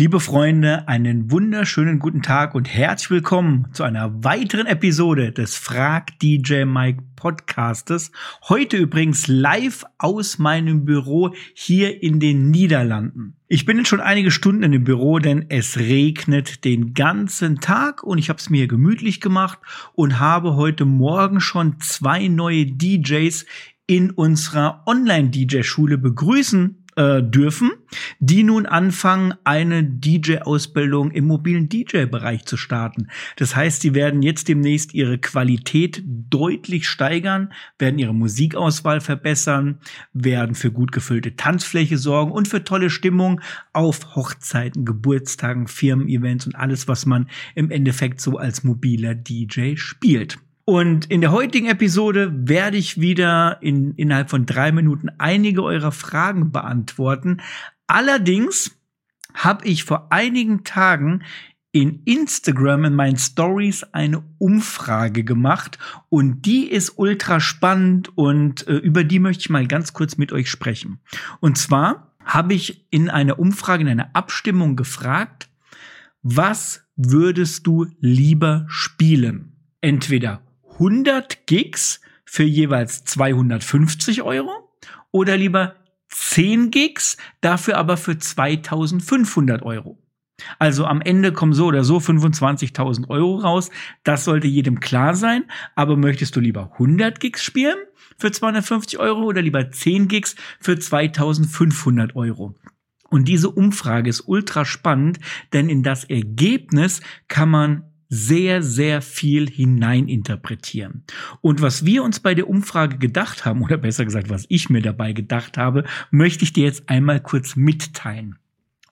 Liebe Freunde, einen wunderschönen guten Tag und herzlich willkommen zu einer weiteren Episode des Frag DJ Mike Podcastes. Heute übrigens live aus meinem Büro hier in den Niederlanden. Ich bin jetzt schon einige Stunden in dem Büro, denn es regnet den ganzen Tag und ich habe es mir gemütlich gemacht und habe heute Morgen schon zwei neue DJs in unserer Online-DJ-Schule begrüßen äh, dürfen, die nun anfangen, eine DJ-Ausbildung im mobilen DJ-Bereich zu starten. Das heißt, sie werden jetzt demnächst ihre Qualität deutlich steigern, werden ihre Musikauswahl verbessern, werden für gut gefüllte Tanzfläche sorgen und für tolle Stimmung auf Hochzeiten, Geburtstagen, Firmen-Events und alles, was man im Endeffekt so als mobiler DJ spielt. Und in der heutigen Episode werde ich wieder in, innerhalb von drei Minuten einige eurer Fragen beantworten. Allerdings habe ich vor einigen Tagen in Instagram in meinen Stories eine Umfrage gemacht und die ist ultra spannend und äh, über die möchte ich mal ganz kurz mit euch sprechen. Und zwar habe ich in einer Umfrage, in einer Abstimmung gefragt, was würdest du lieber spielen? Entweder 100 Gigs für jeweils 250 Euro oder lieber 10 Gigs, dafür aber für 2500 Euro. Also am Ende kommen so oder so 25.000 Euro raus. Das sollte jedem klar sein. Aber möchtest du lieber 100 Gigs spielen für 250 Euro oder lieber 10 Gigs für 2500 Euro? Und diese Umfrage ist ultra spannend, denn in das Ergebnis kann man sehr, sehr viel hineininterpretieren. Und was wir uns bei der Umfrage gedacht haben, oder besser gesagt, was ich mir dabei gedacht habe, möchte ich dir jetzt einmal kurz mitteilen.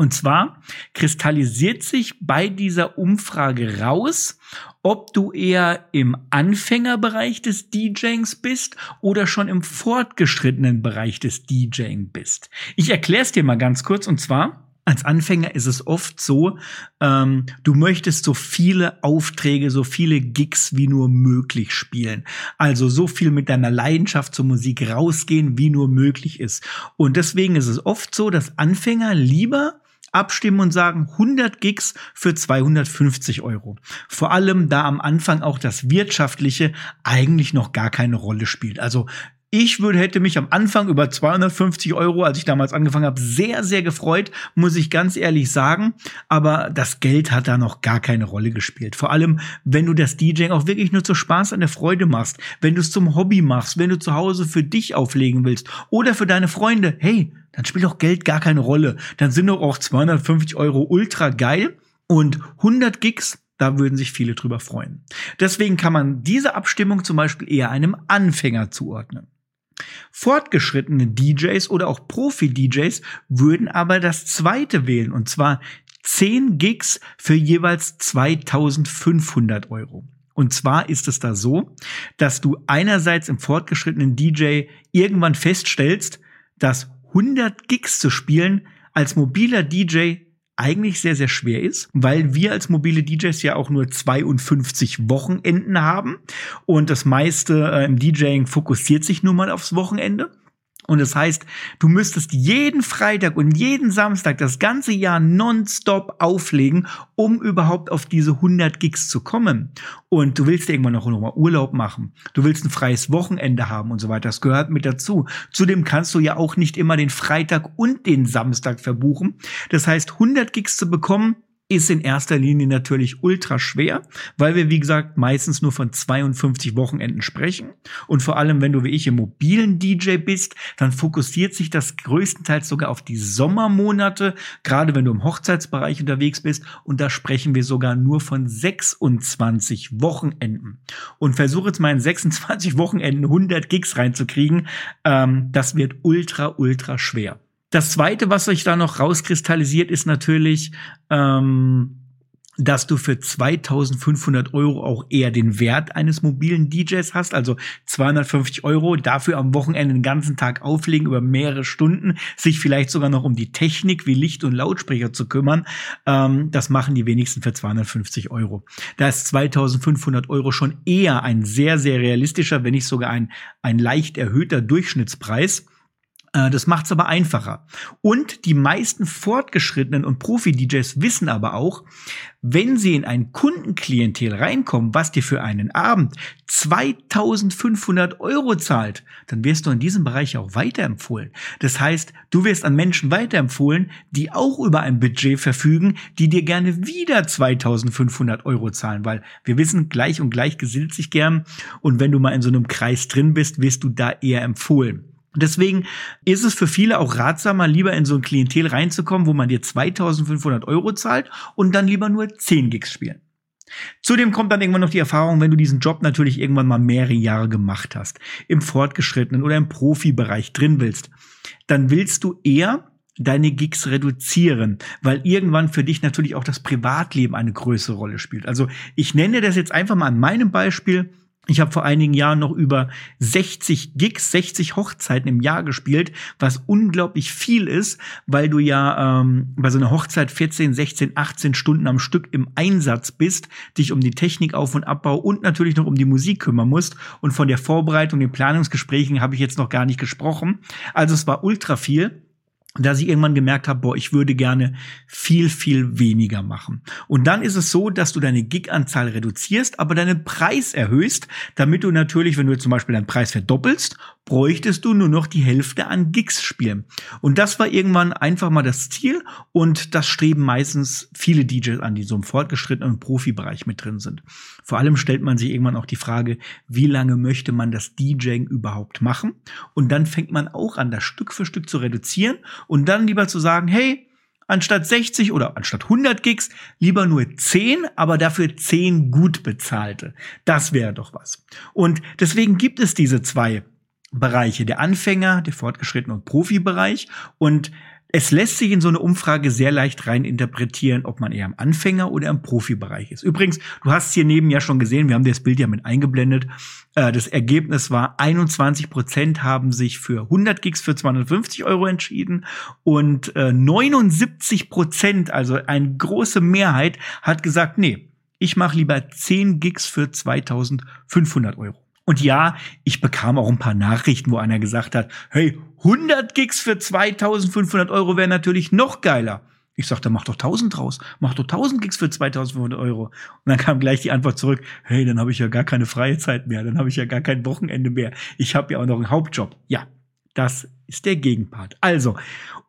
Und zwar kristallisiert sich bei dieser Umfrage raus, ob du eher im Anfängerbereich des DJings bist oder schon im fortgeschrittenen Bereich des DJing bist. Ich erkläre es dir mal ganz kurz und zwar, als Anfänger ist es oft so, ähm, du möchtest so viele Aufträge, so viele Gigs wie nur möglich spielen. Also so viel mit deiner Leidenschaft zur Musik rausgehen, wie nur möglich ist. Und deswegen ist es oft so, dass Anfänger lieber abstimmen und sagen 100 Gigs für 250 Euro. Vor allem da am Anfang auch das Wirtschaftliche eigentlich noch gar keine Rolle spielt. Also ich würde, hätte mich am Anfang über 250 Euro, als ich damals angefangen habe, sehr, sehr gefreut, muss ich ganz ehrlich sagen. Aber das Geld hat da noch gar keine Rolle gespielt. Vor allem, wenn du das DJing auch wirklich nur zur Spaß an der Freude machst, wenn du es zum Hobby machst, wenn du zu Hause für dich auflegen willst oder für deine Freunde, hey, dann spielt doch Geld gar keine Rolle. Dann sind doch auch 250 Euro ultra geil und 100 Gigs da würden sich viele drüber freuen. Deswegen kann man diese Abstimmung zum Beispiel eher einem Anfänger zuordnen. Fortgeschrittene DJs oder auch Profi-DJs würden aber das zweite wählen, und zwar 10 Gigs für jeweils 2500 Euro. Und zwar ist es da so, dass du einerseits im fortgeschrittenen DJ irgendwann feststellst, dass 100 Gigs zu spielen als mobiler DJ eigentlich sehr, sehr schwer ist, weil wir als mobile DJs ja auch nur 52 Wochenenden haben und das meiste äh, im DJing fokussiert sich nun mal aufs Wochenende. Und das heißt, du müsstest jeden Freitag und jeden Samstag das ganze Jahr nonstop auflegen, um überhaupt auf diese 100 Gigs zu kommen. Und du willst irgendwann noch mal Urlaub machen. Du willst ein freies Wochenende haben und so weiter. Das gehört mit dazu. Zudem kannst du ja auch nicht immer den Freitag und den Samstag verbuchen. Das heißt, 100 Gigs zu bekommen, ist in erster Linie natürlich ultra schwer, weil wir, wie gesagt, meistens nur von 52 Wochenenden sprechen. Und vor allem, wenn du wie ich im mobilen DJ bist, dann fokussiert sich das größtenteils sogar auf die Sommermonate, gerade wenn du im Hochzeitsbereich unterwegs bist. Und da sprechen wir sogar nur von 26 Wochenenden. Und versuche jetzt mal in 26 Wochenenden 100 Gigs reinzukriegen. Ähm, das wird ultra, ultra schwer. Das zweite, was sich da noch rauskristallisiert, ist natürlich, ähm, dass du für 2500 Euro auch eher den Wert eines mobilen DJs hast, also 250 Euro, dafür am Wochenende den ganzen Tag auflegen über mehrere Stunden, sich vielleicht sogar noch um die Technik wie Licht und Lautsprecher zu kümmern. Ähm, das machen die wenigsten für 250 Euro. Da ist 2500 Euro schon eher ein sehr, sehr realistischer, wenn nicht sogar ein, ein leicht erhöhter Durchschnittspreis. Äh, das macht es aber einfacher. Und die meisten fortgeschrittenen und Profi-DJs wissen aber auch, wenn sie in ein Kundenklientel reinkommen, was dir für einen Abend 2500 Euro zahlt, dann wirst du in diesem Bereich auch weiterempfohlen. Das heißt, du wirst an Menschen weiterempfohlen, die auch über ein Budget verfügen, die dir gerne wieder 2500 Euro zahlen, weil wir wissen, gleich und gleich gesellt sich gern. Und wenn du mal in so einem Kreis drin bist, wirst du da eher empfohlen. Deswegen ist es für viele auch ratsamer, lieber in so ein Klientel reinzukommen, wo man dir 2500 Euro zahlt und dann lieber nur 10 Gigs spielen. Zudem kommt dann irgendwann noch die Erfahrung, wenn du diesen Job natürlich irgendwann mal mehrere Jahre gemacht hast, im fortgeschrittenen oder im Profibereich drin willst, dann willst du eher deine Gigs reduzieren, weil irgendwann für dich natürlich auch das Privatleben eine größere Rolle spielt. Also ich nenne das jetzt einfach mal an meinem Beispiel. Ich habe vor einigen Jahren noch über 60 Gigs, 60 Hochzeiten im Jahr gespielt, was unglaublich viel ist, weil du ja ähm, bei so einer Hochzeit 14, 16, 18 Stunden am Stück im Einsatz bist, dich um die Technik auf und Abbau und natürlich noch um die Musik kümmern musst. Und von der Vorbereitung, den Planungsgesprächen habe ich jetzt noch gar nicht gesprochen. Also es war ultra viel dass ich irgendwann gemerkt habe, boah, ich würde gerne viel, viel weniger machen. Und dann ist es so, dass du deine Gig-Anzahl reduzierst, aber deinen Preis erhöhst, damit du natürlich, wenn du zum Beispiel deinen Preis verdoppelst bräuchtest du nur noch die Hälfte an Gigs spielen. Und das war irgendwann einfach mal das Ziel und das streben meistens viele DJs an, die so im fortgeschrittenen Profibereich mit drin sind. Vor allem stellt man sich irgendwann auch die Frage, wie lange möchte man das DJing überhaupt machen? Und dann fängt man auch an, das Stück für Stück zu reduzieren und dann lieber zu sagen, hey, anstatt 60 oder anstatt 100 Gigs lieber nur 10, aber dafür 10 gut bezahlte. Das wäre doch was. Und deswegen gibt es diese zwei Bereiche, der Anfänger, der fortgeschrittene und Profibereich. Und es lässt sich in so eine Umfrage sehr leicht rein interpretieren, ob man eher im Anfänger oder im Profibereich ist. Übrigens, du hast hier neben ja schon gesehen, wir haben das Bild ja mit eingeblendet. Äh, das Ergebnis war 21 Prozent haben sich für 100 Gigs für 250 Euro entschieden und 79 äh, Prozent, also eine große Mehrheit, hat gesagt, nee, ich mache lieber 10 Gigs für 2500 Euro. Und ja, ich bekam auch ein paar Nachrichten, wo einer gesagt hat, hey, 100 Gigs für 2500 Euro wäre natürlich noch geiler. Ich sagte, mach doch 1000 draus. Mach doch 1000 Gigs für 2500 Euro. Und dann kam gleich die Antwort zurück, hey, dann habe ich ja gar keine freie Zeit mehr. Dann habe ich ja gar kein Wochenende mehr. Ich habe ja auch noch einen Hauptjob. Ja, das ist der Gegenpart. Also,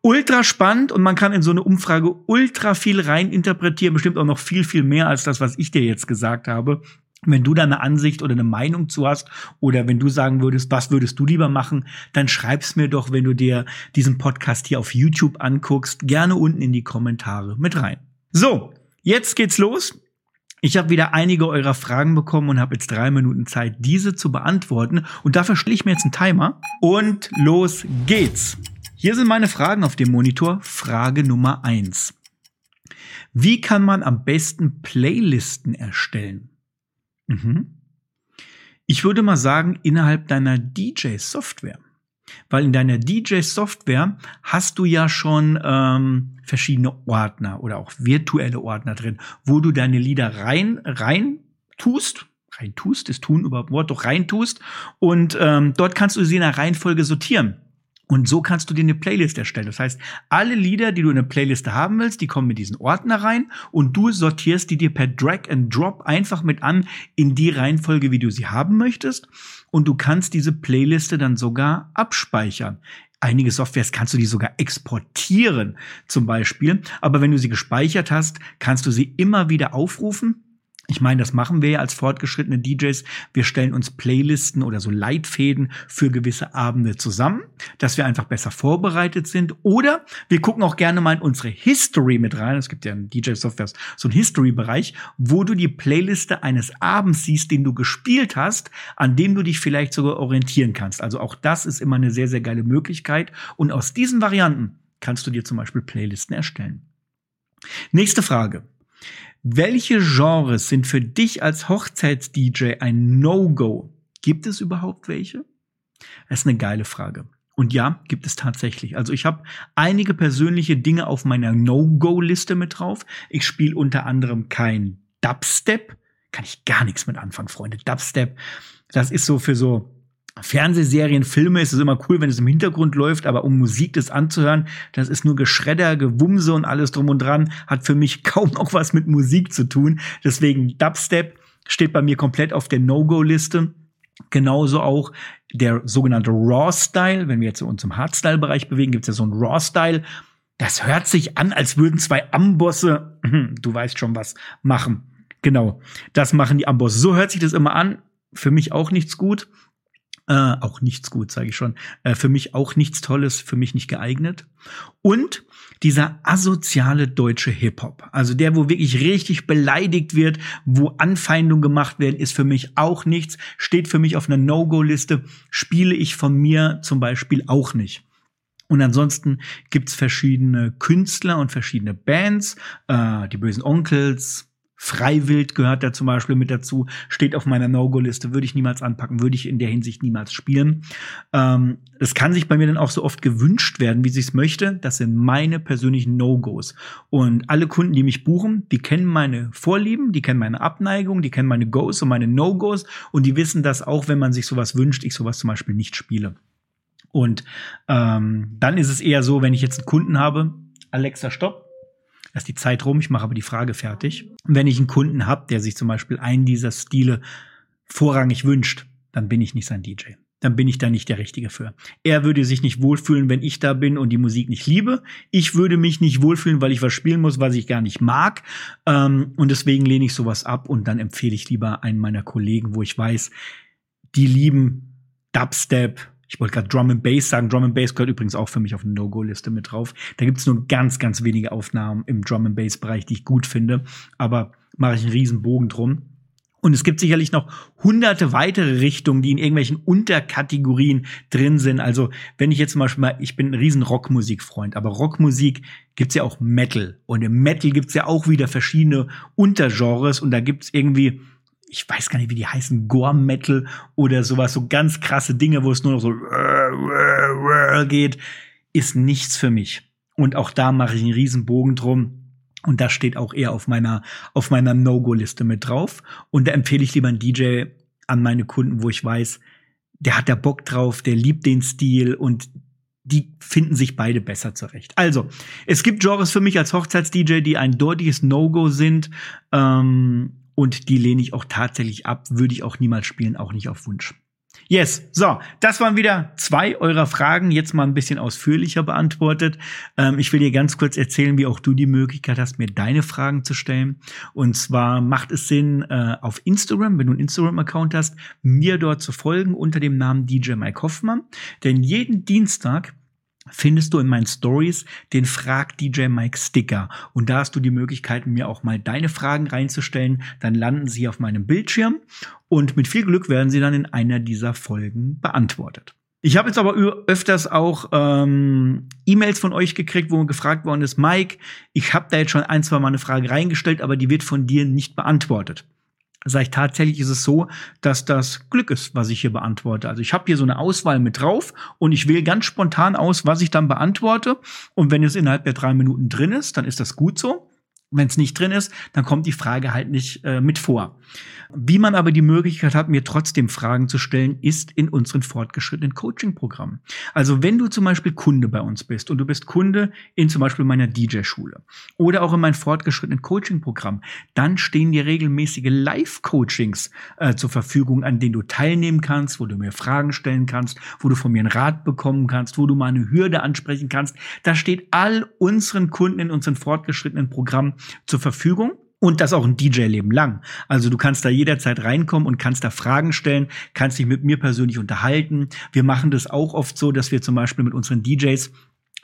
ultra spannend und man kann in so eine Umfrage ultra viel rein interpretieren. Bestimmt auch noch viel, viel mehr als das, was ich dir jetzt gesagt habe. Wenn du da eine Ansicht oder eine Meinung zu hast oder wenn du sagen würdest, was würdest du lieber machen, dann schreib's mir doch, wenn du dir diesen Podcast hier auf YouTube anguckst, gerne unten in die Kommentare mit rein. So, jetzt geht's los. Ich habe wieder einige eurer Fragen bekommen und habe jetzt drei Minuten Zeit, diese zu beantworten. Und dafür stelle ich mir jetzt einen Timer. Und los geht's. Hier sind meine Fragen auf dem Monitor. Frage Nummer eins: Wie kann man am besten Playlisten erstellen? Mhm. Ich würde mal sagen, innerhalb deiner DJ-Software. Weil in deiner DJ-Software hast du ja schon ähm, verschiedene Ordner oder auch virtuelle Ordner drin, wo du deine Lieder rein, rein tust. Rein tust, ist tun überhaupt Wort, doch rein tust. Und ähm, dort kannst du sie in einer Reihenfolge sortieren. Und so kannst du dir eine Playlist erstellen. Das heißt, alle Lieder, die du in eine Playliste haben willst, die kommen in diesen Ordner rein und du sortierst die dir per Drag and Drop einfach mit an in die Reihenfolge, wie du sie haben möchtest. Und du kannst diese Playliste dann sogar abspeichern. Einige Softwares kannst du die sogar exportieren, zum Beispiel. Aber wenn du sie gespeichert hast, kannst du sie immer wieder aufrufen ich meine, das machen wir ja als fortgeschrittene DJs. Wir stellen uns Playlisten oder so Leitfäden für gewisse Abende zusammen, dass wir einfach besser vorbereitet sind. Oder wir gucken auch gerne mal in unsere History mit rein. Es gibt ja in DJ-Software so einen History-Bereich, wo du die Playliste eines Abends siehst, den du gespielt hast, an dem du dich vielleicht sogar orientieren kannst. Also auch das ist immer eine sehr, sehr geile Möglichkeit. Und aus diesen Varianten kannst du dir zum Beispiel Playlisten erstellen. Nächste Frage. Welche Genres sind für dich als Hochzeits-DJ ein No-Go? Gibt es überhaupt welche? Das ist eine geile Frage. Und ja, gibt es tatsächlich. Also ich habe einige persönliche Dinge auf meiner No-Go-Liste mit drauf. Ich spiele unter anderem kein Dubstep. Kann ich gar nichts mit anfangen, Freunde. Dubstep, das ist so für so Fernsehserien, Filme ist es immer cool, wenn es im Hintergrund läuft, aber um Musik das anzuhören, das ist nur Geschredder, Gewumse und alles drum und dran, hat für mich kaum noch was mit Musik zu tun. Deswegen Dubstep steht bei mir komplett auf der No-Go-Liste. Genauso auch der sogenannte Raw-Style. Wenn wir jetzt uns im Hardstyle-Bereich bewegen, gibt es ja so einen Raw-Style. Das hört sich an, als würden zwei Ambosse, du weißt schon was, machen. Genau, das machen die Ambosse. So hört sich das immer an. Für mich auch nichts gut. Äh, auch nichts gut, sage ich schon. Äh, für mich auch nichts Tolles, für mich nicht geeignet. Und dieser asoziale deutsche Hip-Hop, also der, wo wirklich richtig beleidigt wird, wo Anfeindungen gemacht werden, ist für mich auch nichts, steht für mich auf einer No-Go-Liste, spiele ich von mir zum Beispiel auch nicht. Und ansonsten gibt's verschiedene Künstler und verschiedene Bands, äh, die bösen Onkels, Freiwild gehört da zum Beispiel mit dazu, steht auf meiner No-Go-Liste, würde ich niemals anpacken, würde ich in der Hinsicht niemals spielen. Ähm, es kann sich bei mir dann auch so oft gewünscht werden, wie sie es möchte. Das sind meine persönlichen No-Gos. Und alle Kunden, die mich buchen, die kennen meine Vorlieben, die kennen meine Abneigung, die kennen meine Goes und meine No-Gos und die wissen, dass auch wenn man sich sowas wünscht, ich sowas zum Beispiel nicht spiele. Und ähm, dann ist es eher so, wenn ich jetzt einen Kunden habe, Alexa, stopp, ist die Zeit rum, ich mache aber die Frage fertig. Wenn ich einen Kunden habe, der sich zum Beispiel einen dieser Stile vorrangig wünscht, dann bin ich nicht sein DJ. Dann bin ich da nicht der Richtige für. Er würde sich nicht wohlfühlen, wenn ich da bin und die Musik nicht liebe. Ich würde mich nicht wohlfühlen, weil ich was spielen muss, was ich gar nicht mag. Ähm, und deswegen lehne ich sowas ab und dann empfehle ich lieber einen meiner Kollegen, wo ich weiß, die lieben Dubstep, ich wollte gerade Drum and Bass sagen. Drum and Bass gehört übrigens auch für mich auf eine No-Go-Liste mit drauf. Da gibt es nur ganz, ganz wenige Aufnahmen im Drum and Bass-Bereich, die ich gut finde. Aber mache ich einen riesen Bogen drum. Und es gibt sicherlich noch hunderte weitere Richtungen, die in irgendwelchen Unterkategorien drin sind. Also wenn ich jetzt zum Beispiel mal, ich bin ein riesen Rockmusikfreund, aber Rockmusik gibt's ja auch Metal. Und im Metal gibt's ja auch wieder verschiedene Untergenres und da gibt's irgendwie ich weiß gar nicht, wie die heißen, Gore-Metal oder sowas, so ganz krasse Dinge, wo es nur noch so geht, ist nichts für mich. Und auch da mache ich einen riesen Bogen drum. Und das steht auch eher auf meiner, auf meiner No-Go-Liste mit drauf. Und da empfehle ich lieber einen DJ an meine Kunden, wo ich weiß, der hat da Bock drauf, der liebt den Stil und die finden sich beide besser zurecht. Also, es gibt Genres für mich als Hochzeits-DJ, die ein deutliches No-Go sind. Ähm, und die lehne ich auch tatsächlich ab, würde ich auch niemals spielen, auch nicht auf Wunsch. Yes, so, das waren wieder zwei eurer Fragen, jetzt mal ein bisschen ausführlicher beantwortet. Ähm, ich will dir ganz kurz erzählen, wie auch du die Möglichkeit hast, mir deine Fragen zu stellen. Und zwar macht es Sinn, äh, auf Instagram, wenn du einen Instagram-Account hast, mir dort zu folgen unter dem Namen DJ Mike Hoffmann. Denn jeden Dienstag findest du in meinen Stories den Frag DJ Mike Sticker. Und da hast du die Möglichkeit, mir auch mal deine Fragen reinzustellen. Dann landen sie auf meinem Bildschirm und mit viel Glück werden sie dann in einer dieser Folgen beantwortet. Ich habe jetzt aber öfters auch ähm, E-Mails von euch gekriegt, wo gefragt worden ist, Mike, ich habe da jetzt schon ein, zwei Mal eine Frage reingestellt, aber die wird von dir nicht beantwortet sage ich tatsächlich ist es so, dass das Glück ist, was ich hier beantworte. Also ich habe hier so eine Auswahl mit drauf und ich wähle ganz spontan aus, was ich dann beantworte. Und wenn es innerhalb der drei Minuten drin ist, dann ist das gut so. Wenn es nicht drin ist, dann kommt die Frage halt nicht äh, mit vor. Wie man aber die Möglichkeit hat, mir trotzdem Fragen zu stellen, ist in unseren fortgeschrittenen Coaching-Programmen. Also wenn du zum Beispiel Kunde bei uns bist und du bist Kunde in zum Beispiel meiner DJ-Schule oder auch in meinem fortgeschrittenen Coaching-Programm, dann stehen dir regelmäßige Live-Coachings äh, zur Verfügung, an denen du teilnehmen kannst, wo du mir Fragen stellen kannst, wo du von mir einen Rat bekommen kannst, wo du mal eine Hürde ansprechen kannst. Da steht all unseren Kunden in unseren fortgeschrittenen Programmen zur Verfügung. Und das auch ein DJ-Leben lang. Also du kannst da jederzeit reinkommen und kannst da Fragen stellen, kannst dich mit mir persönlich unterhalten. Wir machen das auch oft so, dass wir zum Beispiel mit unseren DJs,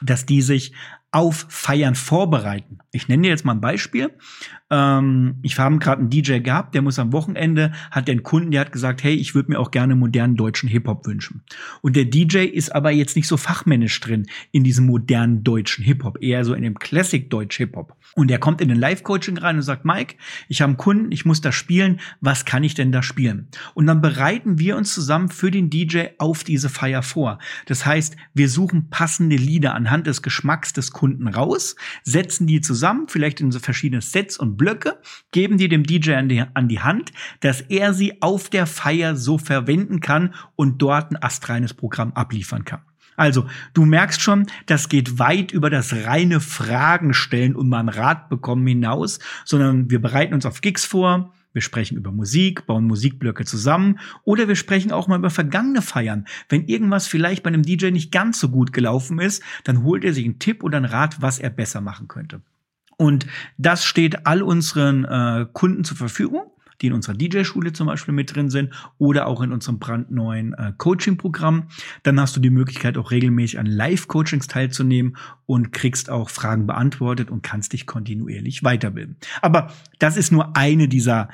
dass die sich auf Feiern vorbereiten. Ich nenne dir jetzt mal ein Beispiel. Ähm, ich habe gerade einen DJ gehabt, der muss am Wochenende, hat den Kunden, der hat gesagt, hey, ich würde mir auch gerne modernen deutschen Hip-Hop wünschen. Und der DJ ist aber jetzt nicht so fachmännisch drin in diesem modernen deutschen Hip-Hop, eher so in dem Classic-Deutsch Hip-Hop. Und er kommt in den Live-Coaching rein und sagt, Mike, ich habe einen Kunden, ich muss da spielen, was kann ich denn da spielen? Und dann bereiten wir uns zusammen für den DJ auf diese Feier vor. Das heißt, wir suchen passende Lieder anhand des Geschmacks des Kunden raus, setzen die zusammen, vielleicht in so verschiedene Sets und Blöcke, geben die dem DJ an die, an die Hand, dass er sie auf der Feier so verwenden kann und dort ein astreines Programm abliefern kann. Also, du merkst schon, das geht weit über das reine Fragen stellen und mal einen Rat bekommen hinaus, sondern wir bereiten uns auf Gigs vor, wir sprechen über Musik, bauen Musikblöcke zusammen oder wir sprechen auch mal über vergangene Feiern. Wenn irgendwas vielleicht bei einem DJ nicht ganz so gut gelaufen ist, dann holt er sich einen Tipp oder einen Rat, was er besser machen könnte. Und das steht all unseren äh, Kunden zur Verfügung die in unserer DJ-Schule zum Beispiel mit drin sind oder auch in unserem brandneuen äh, Coaching-Programm. Dann hast du die Möglichkeit, auch regelmäßig an Live-Coachings teilzunehmen und kriegst auch Fragen beantwortet und kannst dich kontinuierlich weiterbilden. Aber das ist nur eine dieser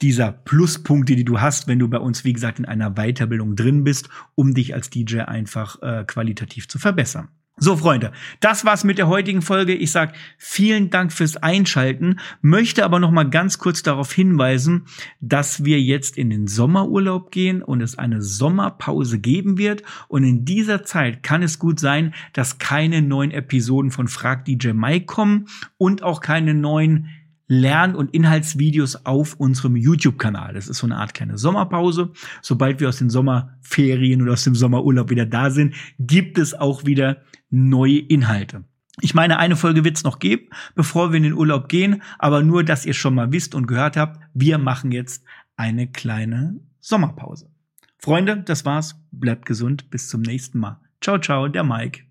dieser Pluspunkte, die du hast, wenn du bei uns, wie gesagt, in einer Weiterbildung drin bist, um dich als DJ einfach äh, qualitativ zu verbessern. So, Freunde, das war's mit der heutigen Folge. Ich sag vielen Dank fürs Einschalten, möchte aber noch mal ganz kurz darauf hinweisen, dass wir jetzt in den Sommerurlaub gehen und es eine Sommerpause geben wird. Und in dieser Zeit kann es gut sein, dass keine neuen Episoden von Frag DJ Mike kommen und auch keine neuen Lern- und Inhaltsvideos auf unserem YouTube-Kanal. Das ist so eine Art kleine Sommerpause. Sobald wir aus den Sommerferien oder aus dem Sommerurlaub wieder da sind, gibt es auch wieder neue Inhalte. Ich meine, eine Folge wird es noch geben, bevor wir in den Urlaub gehen, aber nur, dass ihr schon mal wisst und gehört habt, wir machen jetzt eine kleine Sommerpause. Freunde, das war's. Bleibt gesund. Bis zum nächsten Mal. Ciao, ciao, der Mike.